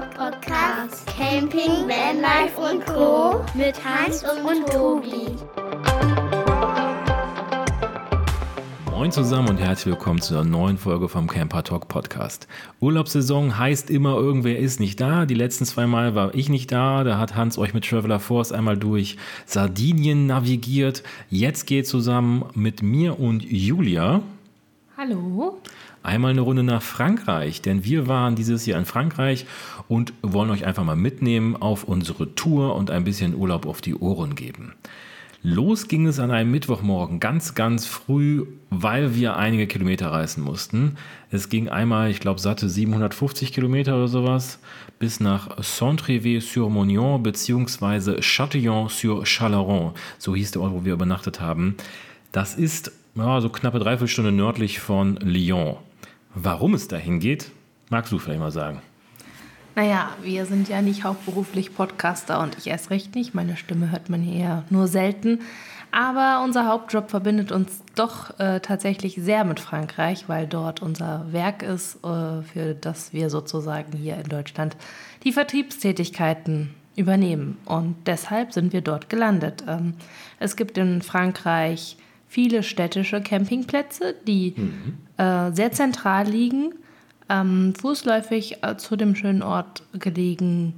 Podcast. Camping, Vanlife und Co. Mit Hans und Tobi. Moin zusammen und herzlich willkommen zu einer neuen Folge vom Camper Talk Podcast. Urlaubssaison heißt immer, irgendwer ist nicht da. Die letzten zwei Mal war ich nicht da. Da hat Hans euch mit Traveler Force einmal durch Sardinien navigiert. Jetzt geht zusammen mit mir und Julia. Hallo. Einmal eine Runde nach Frankreich, denn wir waren dieses Jahr in Frankreich und wollen euch einfach mal mitnehmen auf unsere Tour und ein bisschen Urlaub auf die Ohren geben. Los ging es an einem Mittwochmorgen ganz, ganz früh, weil wir einige Kilometer reisen mussten. Es ging einmal, ich glaube, satte 750 Kilometer oder sowas, bis nach Saint-Trévé-sur-Monion bzw. Châtillon-sur-Chalaron. So hieß der Ort, wo wir übernachtet haben. Das ist ja, so knappe Dreiviertelstunde nördlich von Lyon. Warum es dahin geht, magst du vielleicht mal sagen. Naja, wir sind ja nicht hauptberuflich Podcaster und ich erst recht nicht. Meine Stimme hört man hier nur selten. Aber unser Hauptjob verbindet uns doch äh, tatsächlich sehr mit Frankreich, weil dort unser Werk ist, äh, für das wir sozusagen hier in Deutschland die Vertriebstätigkeiten übernehmen. Und deshalb sind wir dort gelandet. Ähm, es gibt in Frankreich viele städtische Campingplätze, die mhm. äh, sehr zentral liegen ähm, fußläufig äh, zu dem schönen Ort gelegen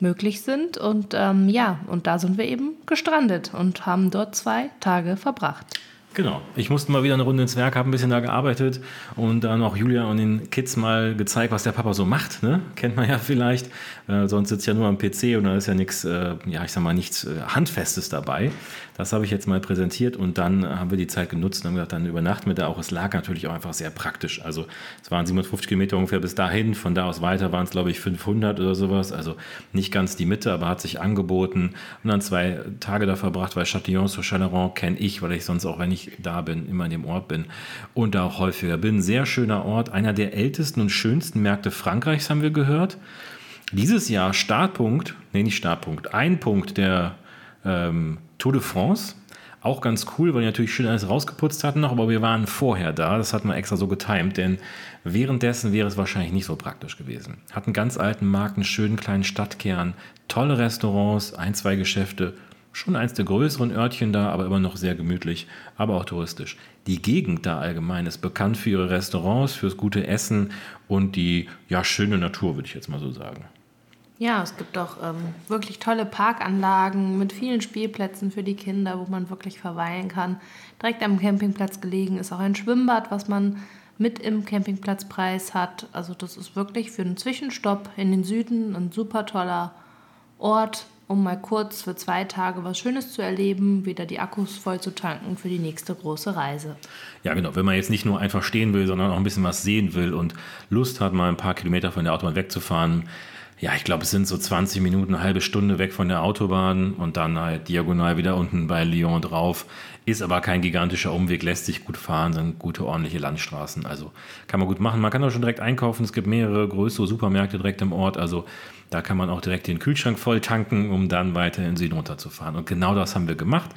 möglich sind. Und ähm, ja, und da sind wir eben gestrandet und haben dort zwei Tage verbracht. Genau. Ich musste mal wieder eine Runde ins Werk, habe ein bisschen da gearbeitet und dann auch Julia und den Kids mal gezeigt, was der Papa so macht. Ne? Kennt man ja vielleicht. Äh, sonst sitzt ja nur am PC und da ist ja nichts, äh, ja, ich sag mal, nichts äh, Handfestes dabei. Das habe ich jetzt mal präsentiert und dann haben wir die Zeit genutzt und haben gesagt, dann übernachten wir da auch. Es lag natürlich auch einfach sehr praktisch. Also es waren 750 Kilometer ungefähr bis dahin. Von da aus weiter waren es, glaube ich, 500 oder sowas. Also nicht ganz die Mitte, aber hat sich angeboten. Und dann zwei Tage da verbracht, weil Châtillon sur Chalaron kenne ich, weil ich sonst auch, wenn ich da bin, immer in dem Ort bin und da auch häufiger bin. Sehr schöner Ort, einer der ältesten und schönsten Märkte Frankreichs haben wir gehört. Dieses Jahr Startpunkt, nee, nicht Startpunkt, ein Punkt der ähm, Tour de France. Auch ganz cool, weil die natürlich schön alles rausgeputzt hatten noch, aber wir waren vorher da. Das hat man extra so getimt, denn währenddessen wäre es wahrscheinlich nicht so praktisch gewesen. Hatten ganz alten Markt, einen schönen kleinen Stadtkern, tolle Restaurants, ein, zwei Geschäfte, schon eins der größeren Örtchen da, aber immer noch sehr gemütlich, aber auch touristisch. Die Gegend da allgemein ist bekannt für ihre Restaurants, fürs gute Essen und die ja schöne Natur, würde ich jetzt mal so sagen. Ja, es gibt auch ähm, wirklich tolle Parkanlagen mit vielen Spielplätzen für die Kinder, wo man wirklich verweilen kann. Direkt am Campingplatz gelegen ist auch ein Schwimmbad, was man mit im Campingplatzpreis hat. Also das ist wirklich für einen Zwischenstopp in den Süden ein super toller Ort, um mal kurz für zwei Tage was Schönes zu erleben, wieder die Akkus voll zu tanken für die nächste große Reise. Ja, genau. Wenn man jetzt nicht nur einfach stehen will, sondern auch ein bisschen was sehen will und Lust hat, mal ein paar Kilometer von der Autobahn wegzufahren, ja, ich glaube, es sind so 20 Minuten, eine halbe Stunde weg von der Autobahn und dann halt diagonal wieder unten bei Lyon drauf. Ist aber kein gigantischer Umweg, lässt sich gut fahren, sind gute, ordentliche Landstraßen. Also kann man gut machen. Man kann auch schon direkt einkaufen. Es gibt mehrere größere Supermärkte direkt im Ort. Also da kann man auch direkt den Kühlschrank voll tanken, um dann weiter in den Süden runterzufahren. Und genau das haben wir gemacht.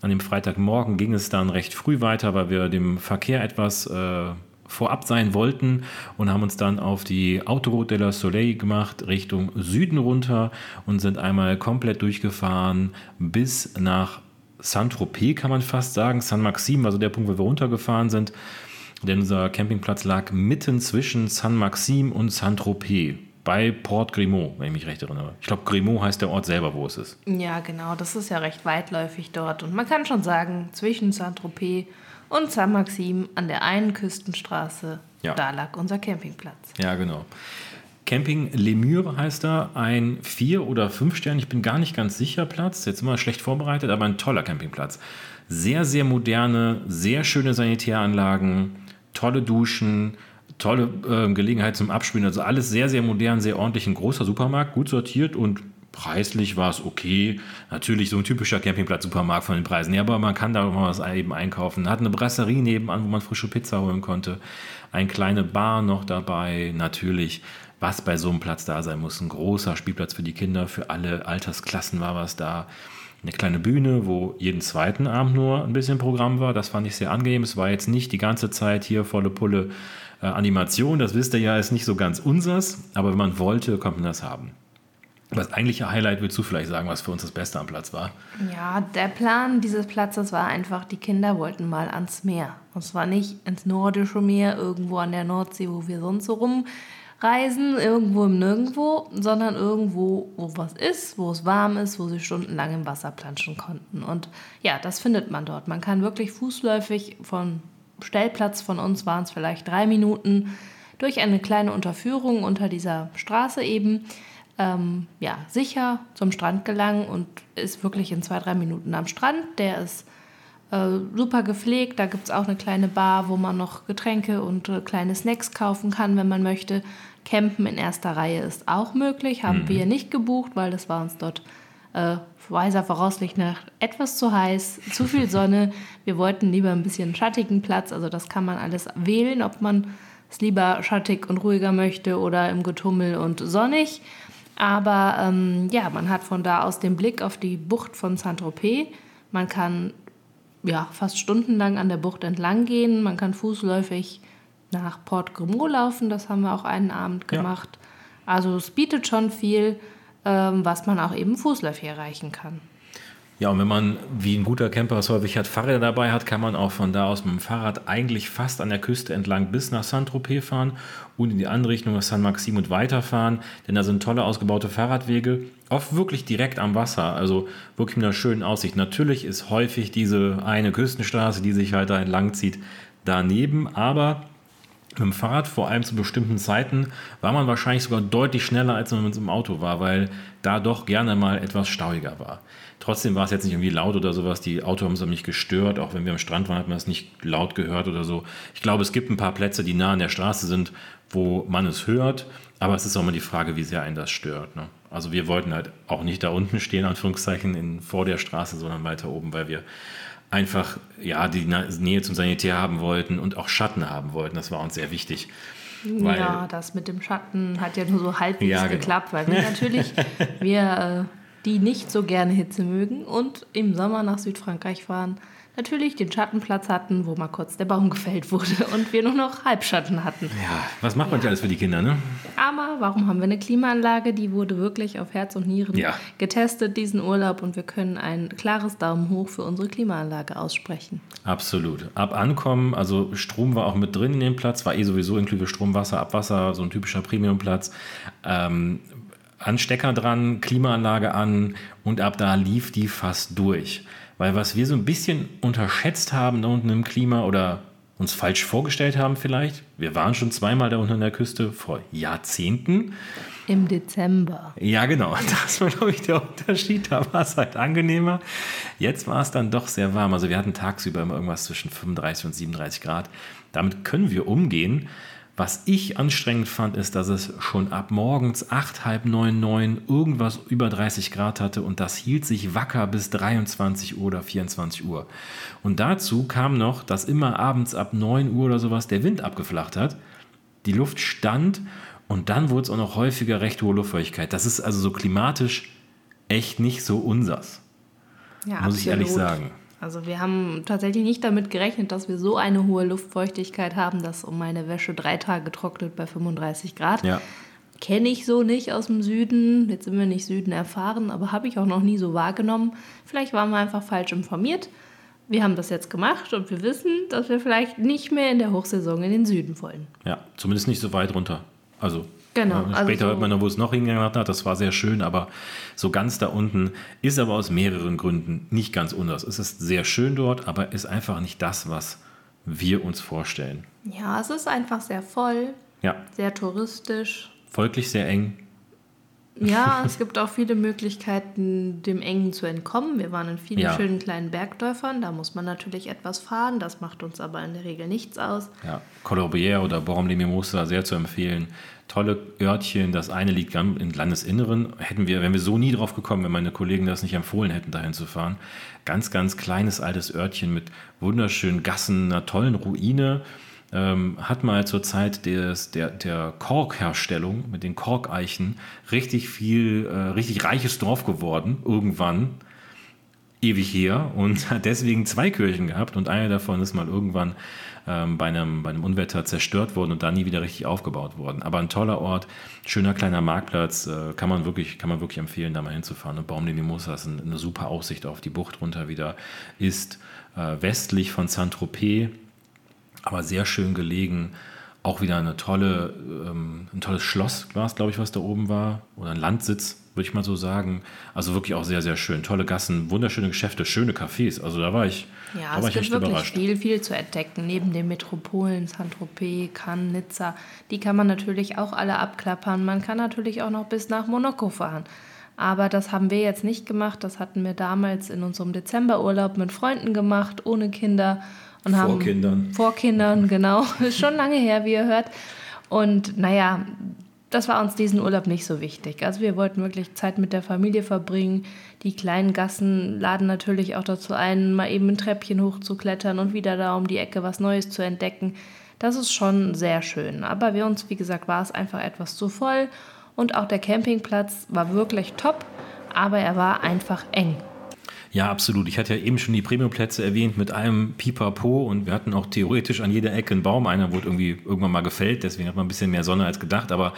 An dem Freitagmorgen ging es dann recht früh weiter, weil wir dem Verkehr etwas äh, vorab sein wollten und haben uns dann auf die Autoroute de la Soleil gemacht, Richtung Süden runter und sind einmal komplett durchgefahren bis nach Saint-Tropez, kann man fast sagen. Saint-Maxim, also der Punkt, wo wir runtergefahren sind. Denn unser Campingplatz lag mitten zwischen Saint-Maxim und Saint-Tropez bei Port Grimaud, wenn ich mich recht erinnere. Ich glaube, Grimaud heißt der Ort selber, wo es ist. Ja, genau. Das ist ja recht weitläufig dort. Und man kann schon sagen, zwischen Saint-Tropez und Saint-Maxim an der einen Küstenstraße. Ja. Da lag unser Campingplatz. Ja, genau. Camping Lemur heißt da, ein Vier- oder Fünf-Stern, ich bin gar nicht ganz sicher Platz, jetzt immer schlecht vorbereitet, aber ein toller Campingplatz. Sehr, sehr moderne, sehr schöne Sanitäranlagen, tolle Duschen, tolle äh, Gelegenheit zum Abspielen, also alles sehr, sehr modern, sehr ordentlich, ein großer Supermarkt, gut sortiert und Preislich war es okay. Natürlich so ein typischer Campingplatz-Supermarkt von den Preisen. Ja, aber man kann da auch mal was eben einkaufen. Hat eine Brasserie nebenan, wo man frische Pizza holen konnte. Eine kleine Bar noch dabei. Natürlich, was bei so einem Platz da sein muss. Ein großer Spielplatz für die Kinder, für alle Altersklassen war was da. Eine kleine Bühne, wo jeden zweiten Abend nur ein bisschen Programm war. Das fand ich sehr angenehm. Es war jetzt nicht die ganze Zeit hier volle Pulle Äh, Animation, das wisst ihr ja, ist nicht so ganz unsers, aber wenn man wollte, konnte man das haben. Das eigentliche Highlight willst du vielleicht sagen, was für uns das Beste am Platz war? Ja, der Plan dieses Platzes war einfach, die Kinder wollten mal ans Meer. Und zwar nicht ins nordische Meer, irgendwo an der Nordsee, wo wir sonst so rumreisen, irgendwo im Nirgendwo, sondern irgendwo, wo was ist, wo es warm ist, wo sie stundenlang im Wasser planschen konnten. Und ja, das findet man dort. Man kann wirklich fußläufig von Stellplatz von uns waren es vielleicht drei Minuten durch eine kleine Unterführung unter dieser Straße eben ähm, ja, sicher zum Strand gelangen und ist wirklich in zwei, drei Minuten am Strand. Der ist äh, super gepflegt. Da gibt es auch eine kleine Bar, wo man noch Getränke und äh, kleine Snacks kaufen kann, wenn man möchte. Campen in erster Reihe ist auch möglich. Haben mhm. wir nicht gebucht, weil das war uns dort äh, weiser voraussichtlich nach etwas zu heiß, zu viel Sonne. Wir wollten lieber ein bisschen schattigen Platz. Also das kann man alles wählen, ob man es lieber schattig und ruhiger möchte oder im Getummel und sonnig. Aber ähm, ja, man hat von da aus den Blick auf die Bucht von Saint-Tropez. Man kann ja, fast stundenlang an der Bucht entlang gehen. Man kann fußläufig nach Port Grimaud laufen. Das haben wir auch einen Abend gemacht. Ja. Also es bietet schon viel, was man auch eben fußläufig erreichen kann. Ja, und wenn man, wie ein guter Camper es häufig hat, Fahrräder dabei hat, kann man auch von da aus mit dem Fahrrad eigentlich fast an der Küste entlang bis nach Saint-Tropez fahren und in die andere Richtung nach San Maxim und weiterfahren. Denn da sind tolle ausgebaute Fahrradwege, oft wirklich direkt am Wasser, also wirklich mit einer schönen Aussicht. Natürlich ist häufig diese eine Küstenstraße, die sich da entlang zieht, daneben, aber mit dem Fahrrad, vor allem zu bestimmten Zeiten, war man wahrscheinlich sogar deutlich schneller, als wenn man mit dem Auto war, weil da doch gerne mal etwas stauiger war. Trotzdem war es jetzt nicht irgendwie laut oder sowas. Die Autos haben es nicht gestört. Auch wenn wir am Strand waren, hat man es nicht laut gehört oder so. Ich glaube, es gibt ein paar Plätze, die nah an der Straße sind, wo man es hört. Aber es ist auch immer die Frage, wie sehr einen das stört. Ne? Also wir wollten halt auch nicht da unten stehen, Anführungszeichen, in, vor der Straße, sondern weiter oben, weil wir einfach ja, die Nähe zum Sanitär haben wollten und auch Schatten haben wollten. Das war uns sehr wichtig. Weil, ja, das mit dem Schatten hat ja nur so halbwegs ja, genau. geklappt, weil wir natürlich, wir äh, die nicht so gerne Hitze mögen und im Sommer nach Südfrankreich fahren, natürlich den Schattenplatz hatten, wo mal kurz der Baum gefällt wurde und wir nur noch Halbschatten hatten. Ja, was macht man ja alles für die Kinder, ne? Aber warum haben wir eine Klimaanlage? Die wurde wirklich auf Herz und Nieren ja. getestet diesen Urlaub und wir können ein klares Daumen hoch für unsere Klimaanlage aussprechen. Absolut. Ab Ankommen, also Strom war auch mit drin in dem Platz, war eh sowieso inklusive Strom, Wasser, Abwasser, so ein typischer Premiumplatz. Ähm, Anstecker dran, Klimaanlage an und ab da lief die fast durch. Weil was wir so ein bisschen unterschätzt haben da unten im Klima oder uns falsch vorgestellt haben vielleicht, wir waren schon zweimal da unten an der Küste vor Jahrzehnten. Im Dezember. Ja, genau. Das war, glaube ich, der Unterschied. Da war es halt angenehmer. Jetzt war es dann doch sehr warm. Also wir hatten tagsüber immer irgendwas zwischen 35 und 37 Grad. Damit können wir umgehen. Was ich anstrengend fand, ist, dass es schon ab morgens 8, halb 9, 9 irgendwas über 30 Grad hatte und das hielt sich wacker bis 23 Uhr oder 24 Uhr. Und dazu kam noch, dass immer abends ab 9 Uhr oder sowas der Wind abgeflacht hat, die Luft stand und dann wurde es auch noch häufiger recht hohe Luftfeuchtigkeit. Das ist also so klimatisch echt nicht so unsers. Ja, muss absolut. ich ehrlich sagen. Also wir haben tatsächlich nicht damit gerechnet, dass wir so eine hohe Luftfeuchtigkeit haben, dass um meine Wäsche drei Tage trocknet bei 35 Grad. Ja. Kenne ich so nicht aus dem Süden. Jetzt sind wir nicht Süden erfahren, aber habe ich auch noch nie so wahrgenommen. Vielleicht waren wir einfach falsch informiert. Wir haben das jetzt gemacht und wir wissen, dass wir vielleicht nicht mehr in der Hochsaison in den Süden wollen. Ja, zumindest nicht so weit runter. Also Genau. Ja, also später also hört man noch, wo es noch hingegangen hat. Das war sehr schön, aber so ganz da unten ist aber aus mehreren Gründen nicht ganz anders. Es ist sehr schön dort, aber ist einfach nicht das, was wir uns vorstellen. Ja, es ist einfach sehr voll, ja. sehr touristisch. Folglich sehr eng. Ja, es gibt auch viele Möglichkeiten, dem Engen zu entkommen. Wir waren in vielen ja. schönen kleinen Bergdörfern. Da muss man natürlich etwas fahren. Das macht uns aber in der Regel nichts aus. Ja, Colombier oder Borom de Mimosa sehr zu empfehlen. Tolle Örtchen. Das eine liegt im Landesinneren. Hätten wir, wären wir so nie drauf gekommen, wenn meine Kollegen das nicht empfohlen hätten, dahin zu fahren. Ganz, ganz kleines altes Örtchen mit wunderschönen Gassen, einer tollen Ruine ähm, hat mal zur Zeit des, der, der Korkherstellung mit den Korkeichen richtig viel, äh, richtig reiches Dorf geworden, irgendwann. ewig her und hat deswegen zwei Kirchen gehabt und eine davon ist mal irgendwann ähm, bei, einem, bei einem Unwetter zerstört worden und dann nie wieder richtig aufgebaut worden. Aber ein toller Ort, schöner kleiner Marktplatz, äh, kann, man wirklich, kann man wirklich empfehlen, da mal hinzufahren. Und Baum de Mimosas, eine, eine super Aussicht auf die Bucht runter wieder, ist äh, westlich von Saint-Tropez, aber sehr schön gelegen. Auch wieder eine tolle, ähm, ein tolles Schloss war es, glaube ich, was da oben war. Oder ein Landsitz, würde ich mal so sagen. Also wirklich auch sehr, sehr schön. Tolle Gassen, wunderschöne Geschäfte, schöne Cafés. Also da war ich, ja, da war es ich gibt wirklich überrascht. viel, viel zu entdecken. Neben den Metropolen, Saint-Tropez, Cannes, Nizza, die kann man natürlich auch alle abklappern. Man kann natürlich auch noch bis nach Monaco fahren. Aber das haben wir jetzt nicht gemacht. Das hatten wir damals in unserem Dezemberurlaub mit Freunden gemacht, ohne Kinder. Und Vor haben, Kindern. Vor Kindern, genau. Ist schon lange her, wie ihr hört. Und naja, das war uns diesen Urlaub nicht so wichtig. Also wir wollten wirklich Zeit mit der Familie verbringen. Die kleinen Gassen laden natürlich auch dazu ein, mal eben ein Treppchen hochzuklettern und wieder da um die Ecke was Neues zu entdecken. Das ist schon sehr schön. Aber wir uns, wie gesagt, war es einfach etwas zu voll. Und auch der Campingplatz war wirklich top, aber er war einfach eng. Ja, absolut. Ich hatte ja eben schon die Premiumplätze erwähnt mit einem Pipapo und wir hatten auch theoretisch an jeder Ecke einen Baum. Einer wurde irgendwie irgendwann mal gefällt, deswegen hat man ein bisschen mehr Sonne als gedacht. Aber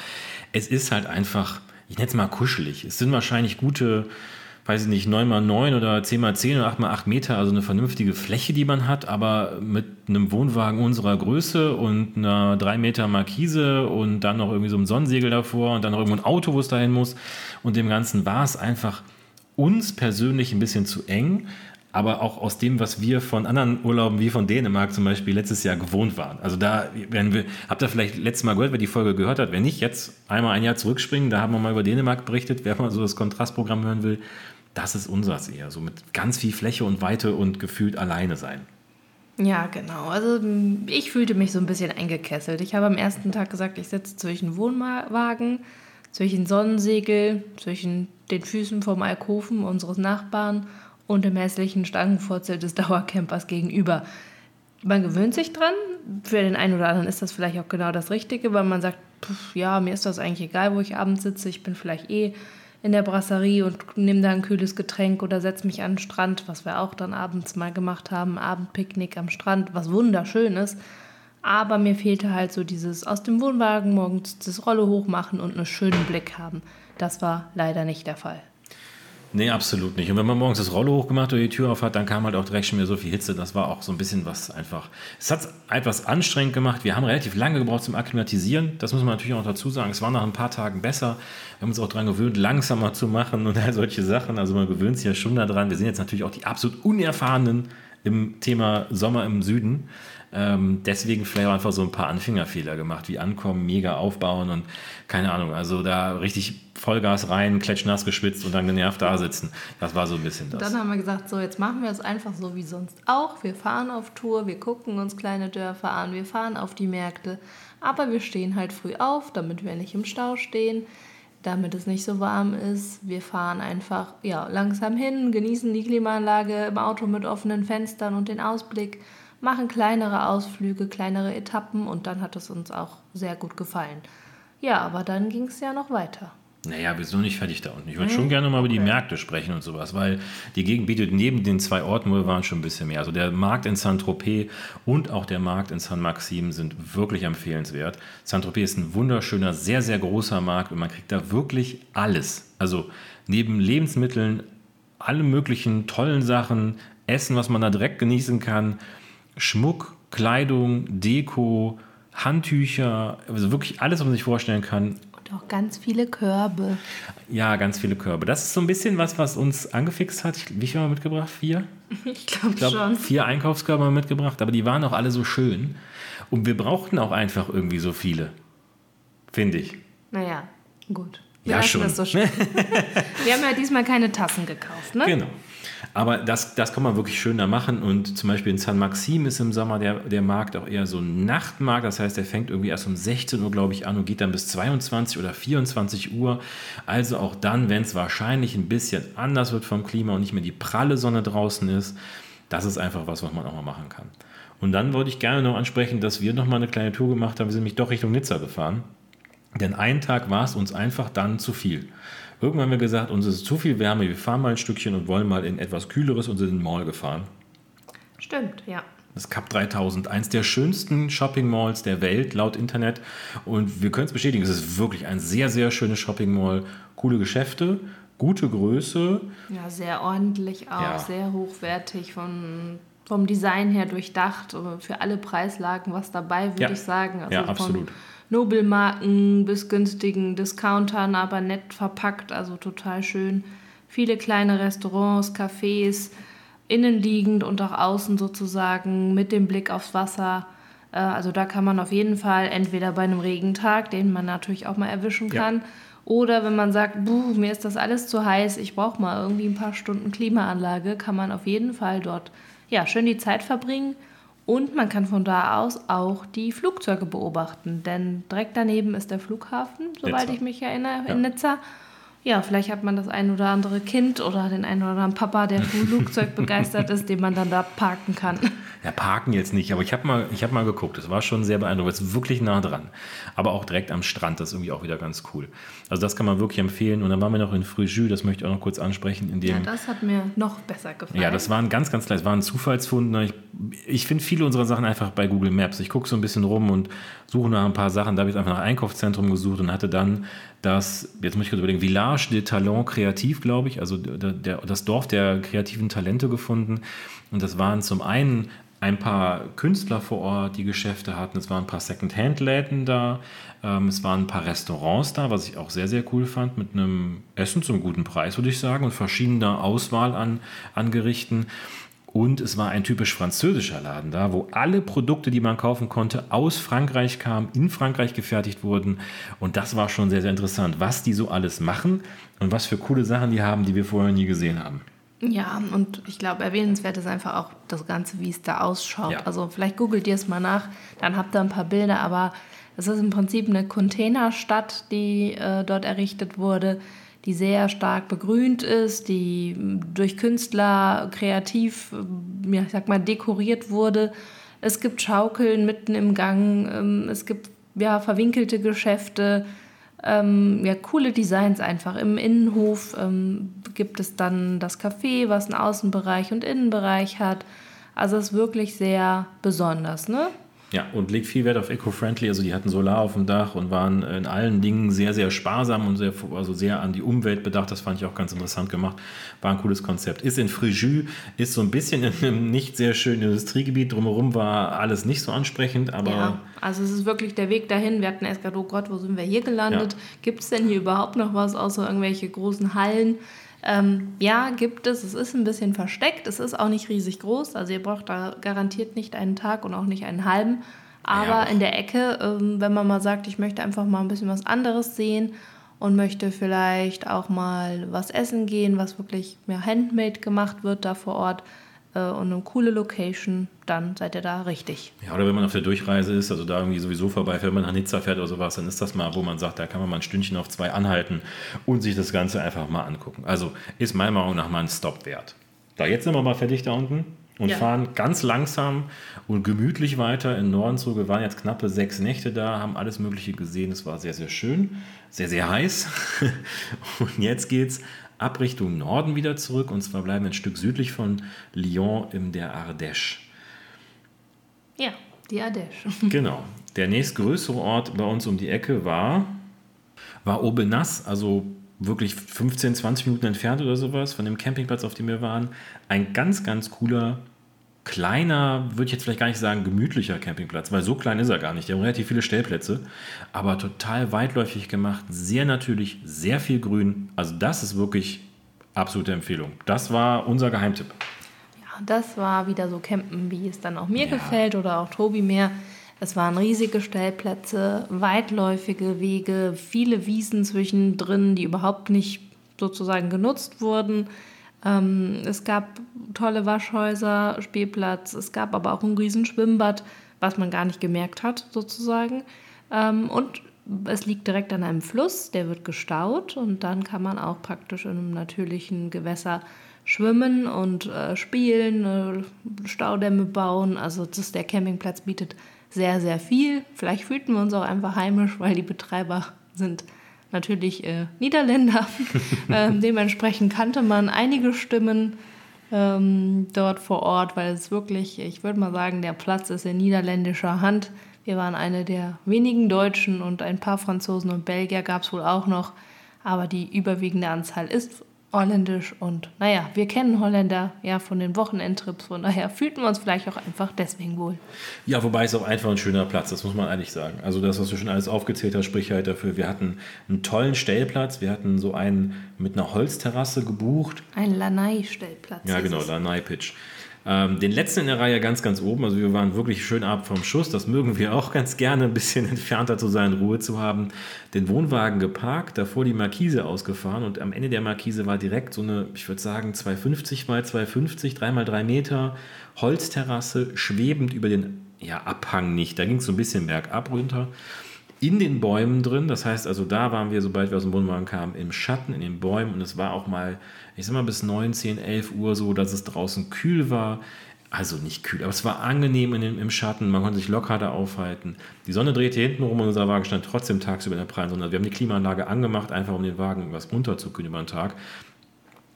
es ist halt einfach, ich nenne es mal kuschelig. Es sind wahrscheinlich gute, weiß ich nicht, 9x9 oder 10x10 oder 8x8 Meter, also eine vernünftige Fläche, die man hat, aber mit einem Wohnwagen unserer Größe und einer 3 Meter Markise und dann noch irgendwie so einem Sonnensegel davor und dann noch irgendwo ein Auto, wo es dahin muss. Und dem Ganzen war es einfach uns persönlich ein bisschen zu eng, aber auch aus dem, was wir von anderen Urlauben wie von Dänemark zum Beispiel letztes Jahr gewohnt waren. Also da werden wir, habt ihr vielleicht letztes Mal gehört, wer die Folge gehört hat, wenn nicht, jetzt einmal ein Jahr zurückspringen, da haben wir mal über Dänemark berichtet, wer mal so das Kontrastprogramm hören will, das ist unseres eher, so mit ganz viel Fläche und Weite und gefühlt alleine sein. Ja, genau. Also ich fühlte mich so ein bisschen eingekesselt. Ich habe am ersten Tag gesagt, ich sitze zwischen Wohnwagen, zwischen Sonnensegel, zwischen den Füßen vom Alkoven unseres Nachbarn und dem hässlichen Stangenfurzel des Dauercampers gegenüber. Man gewöhnt sich dran. Für den einen oder anderen ist das vielleicht auch genau das Richtige, weil man sagt, pff, ja, mir ist das eigentlich egal, wo ich abends sitze. Ich bin vielleicht eh in der Brasserie und nehme da ein kühles Getränk oder setze mich an den Strand, was wir auch dann abends mal gemacht haben, Abendpicknick am Strand, was wunderschön ist. Aber mir fehlte halt so dieses aus dem Wohnwagen morgens das Rolle hochmachen und einen schönen Blick haben. Das war leider nicht der Fall. Nee, absolut nicht. Und wenn man morgens das Rollo hochgemacht oder die Tür auf hat, dann kam halt auch direkt schon wieder so viel Hitze. Das war auch so ein bisschen was einfach. Es hat etwas anstrengend gemacht. Wir haben relativ lange gebraucht zum Akklimatisieren. Das muss man natürlich auch dazu sagen. Es war nach ein paar Tagen besser. Wir haben uns auch daran gewöhnt, langsamer zu machen und all solche Sachen. Also man gewöhnt sich ja schon daran. Wir sind jetzt natürlich auch die absolut Unerfahrenen im Thema Sommer im Süden. Ähm, deswegen vielleicht auch einfach so ein paar Anfängerfehler gemacht, wie ankommen, mega aufbauen und keine Ahnung, also da richtig Vollgas rein, klatschnass geschwitzt und dann genervt da sitzen. Das war so ein bisschen das. Dann haben wir gesagt, so jetzt machen wir es einfach so wie sonst auch. Wir fahren auf Tour, wir gucken uns kleine Dörfer an, wir fahren auf die Märkte, aber wir stehen halt früh auf, damit wir nicht im Stau stehen damit es nicht so warm ist. Wir fahren einfach ja, langsam hin, genießen die Klimaanlage im Auto mit offenen Fenstern und den Ausblick machen kleinere Ausflüge, kleinere Etappen und dann hat es uns auch sehr gut gefallen. Ja, aber dann ging es ja noch weiter. Naja, wir sind noch nicht fertig da unten. Ich würde schon gerne mal über die Märkte sprechen und sowas, weil die Gegend bietet neben den zwei Orten, wo wir waren, schon ein bisschen mehr. Also der Markt in Saint-Tropez und auch der Markt in Saint-Maxim sind wirklich empfehlenswert. Saint-Tropez ist ein wunderschöner, sehr, sehr großer Markt und man kriegt da wirklich alles. Also neben Lebensmitteln, alle möglichen tollen Sachen, Essen, was man da direkt genießen kann, Schmuck, Kleidung, Deko, Handtücher, also wirklich alles, was man sich vorstellen kann. Und auch ganz viele Körbe. Ja, ganz viele Körbe. Das ist so ein bisschen was, was uns angefixt hat. Wie viel haben wir mitgebracht? Vier? Ich glaube Ich glaube, schon. vier Einkaufskörbe haben wir mitgebracht, aber die waren auch alle so schön. Und wir brauchten auch einfach irgendwie so viele. Finde ich. Naja, gut. Wir Ja, schon. So wir haben ja diesmal keine Tassen gekauft, ne? Genau. Aber das, das kann man wirklich schön da machen. Und zum Beispiel in San Maxim ist im Sommer der, der Markt auch eher so ein Nachtmarkt. Das heißt, der fängt irgendwie erst um 16 Uhr, glaube ich, an und geht dann bis 22 oder 24 Uhr. Also auch dann, wenn es wahrscheinlich ein bisschen anders wird vom Klima und nicht mehr die pralle Sonne draußen ist, das ist einfach was, was man auch mal machen kann. Und dann wollte ich gerne noch ansprechen, dass wir noch mal eine kleine Tour gemacht haben. Wir sind nämlich doch Richtung Nizza gefahren. Denn einen Tag war es uns einfach dann zu viel. Irgendwann haben wir gesagt, uns ist zu viel Wärme, wir fahren mal ein Stückchen und wollen mal in etwas Kühleres und sind in den Mall gefahren. Stimmt, ja. Das Cup 3000, eins der schönsten Shopping Malls der Welt laut Internet. Und wir können es bestätigen, es ist wirklich ein sehr, sehr schönes Shopping Mall. Coole Geschäfte, gute Größe. Ja, sehr ordentlich auch, Ja. sehr hochwertig, von, vom Design her durchdacht, äh, für alle Preislagen was dabei, würde Ja. ich sagen. Also Ja, von absolut. Nobelmarken bis günstigen Discountern, aber nett verpackt, also total schön. Viele kleine Restaurants, Cafés, innenliegend und auch außen sozusagen mit dem Blick aufs Wasser. Äh, Also da kann man auf jeden Fall entweder bei einem Regentag, den man natürlich auch mal erwischen Ja. kann, oder wenn man sagt, Buh, mir ist das alles zu heiß, ich brauche mal irgendwie ein paar Stunden Klimaanlage, kann man auf jeden Fall dort ja, schön die Zeit verbringen. Und man kann von da aus auch die Flugzeuge beobachten, denn direkt daneben ist der Flughafen, soweit Nizza. ich mich erinnere, Ja. in Nizza. Ja, vielleicht hat man das ein oder andere Kind oder den einen oder anderen Papa, der vom Flugzeug begeistert ist, den man dann da parken kann. Ja, parken jetzt nicht, aber ich habe mal, ich hab mal geguckt. Es war schon sehr beeindruckend. Es ist wirklich nah dran. Aber auch direkt am Strand, das ist irgendwie auch wieder ganz cool. Also das kann man wirklich empfehlen. Und dann waren wir noch in Frühjus, das möchte ich auch noch kurz ansprechen, in Ja, dem das hat mir noch besser gefallen. Ja, das war ein ganz, ganz kleines, war ein Zufallsfund. ne? Ich, ich finde viele unserer Sachen einfach bei Google Maps. Ich gucke so ein bisschen rum und suche nach ein paar Sachen. Da habe ich einfach nach Einkaufszentrum gesucht und hatte dann das, jetzt muss ich kurz überlegen, Village des Talents Kreativ, glaube ich, also der, der, das Dorf der kreativen Talente gefunden. Und das waren zum einen ein paar Künstler vor Ort, die Geschäfte hatten. Es waren ein paar Second-Hand-Läden da. Ähm, es waren ein paar Restaurants da, was ich auch sehr, sehr cool fand, mit einem Essen zum guten Preis, würde ich sagen, und verschiedener Auswahl an, an Gerichten. Und es war ein typisch französischer Laden da, wo alle Produkte, die man kaufen konnte, aus Frankreich kamen, in Frankreich gefertigt wurden. Und das war schon sehr, sehr interessant, was die so alles machen und was für coole Sachen die haben, die wir vorher nie gesehen haben. Ja, und ich glaube, erwähnenswert ist einfach auch das Ganze, wie es da ausschaut. Ja. Also vielleicht googelt ihr es mal nach, dann habt ihr ein paar Bilder, aber es ist im Prinzip eine Containerstadt, die äh, dort errichtet wurde, die sehr stark begrünt ist, die durch Künstler kreativ, ja, ich sag mal, dekoriert wurde. Es gibt Schaukeln mitten im Gang, ähm, es gibt ja, verwinkelte Geschäfte, ähm, ja, coole Designs einfach. Im Innenhof ähm, gibt es dann das Café, was einen Außenbereich und Innenbereich hat. Also es ist wirklich sehr besonders, ne? Ja, und legt viel Wert auf Eco-Friendly. Also die hatten Solar auf dem Dach und waren in allen Dingen sehr, sehr sparsam und sehr, also sehr an die Umwelt bedacht. Das fand ich auch ganz interessant gemacht. War ein cooles Konzept. Ist in Fréjus, ist so ein bisschen in einem nicht sehr schönen Industriegebiet. Drumherum war alles nicht so ansprechend, aber Ja, also es ist wirklich der Weg dahin. Wir hatten erst gedacht, oh Gott, wo sind wir hier gelandet? Ja. Gibt es denn hier überhaupt noch was außer irgendwelche großen Hallen? Ähm, ja, gibt es. Es ist ein bisschen versteckt. Es ist auch nicht riesig groß. Also ihr braucht da garantiert nicht einen Tag und auch nicht einen halben. Aber Ja. in der Ecke, ähm, wenn man mal sagt, ich möchte einfach mal ein bisschen was anderes sehen und möchte vielleicht auch mal was essen gehen, was wirklich ja, handmade gemacht wird da vor Ort und eine coole Location, dann seid ihr da richtig. Ja, oder wenn man auf der Durchreise ist, also da irgendwie sowieso vorbei, wenn man nach Nizza fährt oder sowas, dann ist das mal, wo man sagt, da kann man mal ein Stündchen auf zwei anhalten und sich das Ganze einfach mal angucken. Also ist meiner Meinung nach mal ein Stop wert. Da, jetzt sind wir mal fertig da unten und Ja. fahren ganz langsam und gemütlich weiter in den Norden zurück. Wir waren jetzt knappe sechs Nächte da, haben alles Mögliche gesehen. Es war sehr, sehr schön, sehr, sehr heiß. und jetzt geht's ab Richtung Norden wieder zurück und zwar bleiben wir ein Stück südlich von Lyon in der Ardèche. Ja, die Ardèche. Genau. Der nächstgrößere Ort bei uns um die Ecke war, war Aubenas, also wirklich 15, 20 Minuten entfernt oder sowas von dem Campingplatz, auf dem wir waren. Ein ganz, ganz cooler, kleiner, würde ich jetzt vielleicht gar nicht sagen, gemütlicher Campingplatz, weil so klein ist er gar nicht. Der hat relativ viele Stellplätze, aber total weitläufig gemacht, sehr natürlich, sehr viel Grün. Also das ist wirklich absolute Empfehlung. Das war unser Geheimtipp. Ja, das war wieder so Campen, wie es dann auch mir Ja. gefällt oder auch Tobi mehr. Es waren riesige Stellplätze, weitläufige Wege, viele Wiesen zwischendrin, die überhaupt nicht sozusagen genutzt wurden. Ähm, es gab tolle Waschhäuser, Spielplatz, es gab aber auch ein riesen Schwimmbad, was man gar nicht gemerkt hat sozusagen. Ähm, und es liegt direkt an einem Fluss, der wird gestaut und dann kann man auch praktisch in einem natürlichen Gewässer schwimmen und äh, spielen, äh, Staudämme bauen. Also das, der Campingplatz bietet sehr, sehr viel. Vielleicht fühlten wir uns auch einfach heimisch, weil die Betreiber sind natürlich äh, Niederländer. ähm, dementsprechend kannte man einige Stimmen ähm, dort vor Ort, weil es wirklich, ich würde mal sagen, der Platz ist in niederländischer Hand. Wir waren eine der wenigen Deutschen und ein paar Franzosen und Belgier gab es wohl auch noch. Aber die überwiegende Anzahl ist holländisch und naja, wir kennen Holländer ja von den Wochenendtrips, von daher fühlten wir uns vielleicht auch einfach deswegen wohl. Ja, wobei es auch einfach ein schöner Platz, das muss man eigentlich sagen. Also das, was du schon alles aufgezählt hast, spricht halt dafür. Wir hatten einen tollen Stellplatz, wir hatten so einen mit einer Holzterrasse gebucht. Ein Lanai-Stellplatz. Ja, genau, Lanai-Pitch. Ähm, den letzten in der Reihe ganz, ganz oben. Also wir waren wirklich schön ab vom Schuss. Das mögen wir auch ganz gerne, ein bisschen entfernter zu sein, Ruhe zu haben. Den Wohnwagen geparkt, davor die Markise ausgefahren und am Ende der Markise war direkt so eine, ich würde sagen, 250 mal 250, 3 mal 3 Meter Holzterrasse, schwebend über den ja, Abhang nicht. Da ging es so ein bisschen bergab runter in den Bäumen drin. Das heißt also, da waren wir, sobald wir aus dem Wohnwagen kamen, im Schatten, in den Bäumen. Und es war auch mal, ich sag mal, bis 9, 10, 11 Uhr so, dass es draußen kühl war. Also nicht kühl, aber es war angenehm in dem, im Schatten. Man konnte sich locker da aufhalten. Die Sonne drehte hinten rum und unser Wagen stand trotzdem tagsüber in der prallen Sonne. Wir haben die Klimaanlage angemacht, einfach um den Wagen was runterzukühlen über den Tag.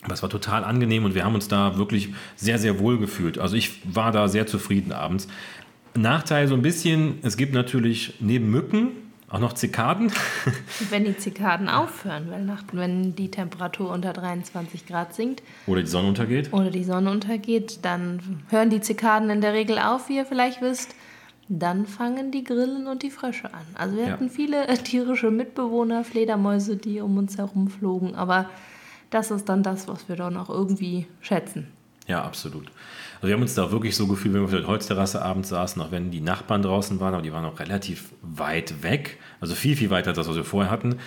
Aber es war total angenehm und wir haben uns da wirklich sehr, sehr wohl gefühlt. Also ich war da sehr zufrieden abends. Nachteil so ein bisschen, es gibt natürlich neben Mücken auch noch Zikaden? Wenn die Zikaden aufhören, weil Nacht, wenn die Temperatur unter 23 Grad sinkt. Oder die Sonne untergeht. Oder die Sonne untergeht, dann hören die Zikaden in der Regel auf, wie ihr vielleicht wisst. Dann fangen die Grillen und die Frösche an. Also wir ja. hatten viele tierische Mitbewohner, Fledermäuse, die um uns herum flogen. Aber das ist dann das, was wir dann auch irgendwie schätzen. Ja, absolut. Also wir haben uns da wirklich so gefühlt, wenn wir auf der Holzterrasse abends saßen, auch wenn die Nachbarn draußen waren, aber die waren auch relativ weit weg, also viel, viel weiter als das, was wir vorher hatten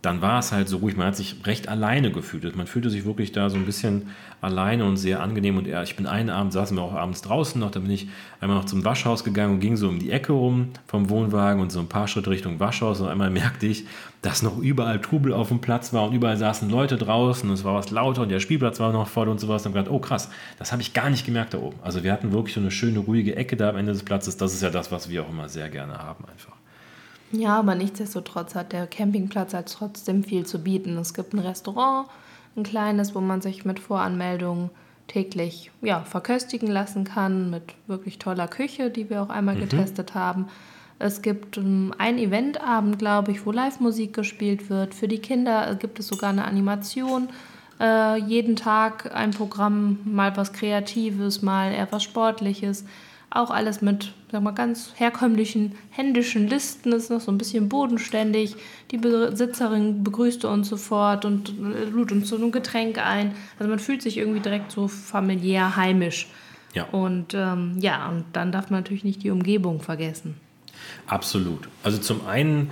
dann war es halt so ruhig. Man hat sich recht alleine gefühlt. Man fühlte sich wirklich da so ein bisschen alleine und sehr angenehm. Und ich bin einen Abend, saßen wir auch abends draußen noch, da bin ich einmal noch zum Waschhaus gegangen und ging so um die Ecke rum vom Wohnwagen und so ein paar Schritte Richtung Waschhaus. Und einmal merkte ich, dass noch überall Trubel auf dem Platz war und überall saßen Leute draußen und es war was lauter und der Spielplatz war noch voll und sowas. Und dann gedacht, oh krass, das habe ich gar nicht gemerkt da oben. Also wir hatten wirklich so eine schöne, ruhige Ecke da am Ende des Platzes. Das ist ja das, was wir auch immer sehr gerne haben einfach. Ja, aber nichtsdestotrotz hat der Campingplatz halt trotzdem viel zu bieten. Es gibt ein Restaurant, ein kleines, wo man sich mit Voranmeldung täglich ja, verköstigen lassen kann, mit wirklich toller Küche, die wir auch einmal mhm. getestet haben. Es gibt um, ähm, einen Eventabend, glaube ich, wo Live-Musik gespielt wird. Für die Kinder gibt es sogar eine Animation. Äh, jeden Tag ein Programm, mal was Kreatives, mal eher was Sportliches. Auch alles mit, sag mal, ganz herkömmlichen händischen Listen. Das ist noch so ein bisschen bodenständig. Die Besitzerin begrüßte uns sofort und lud uns so ein Getränk ein. Also man fühlt sich irgendwie direkt so familiär heimisch. Ja. Und ähm, ja, und dann darf man natürlich nicht die Umgebung vergessen. Absolut. Also zum einen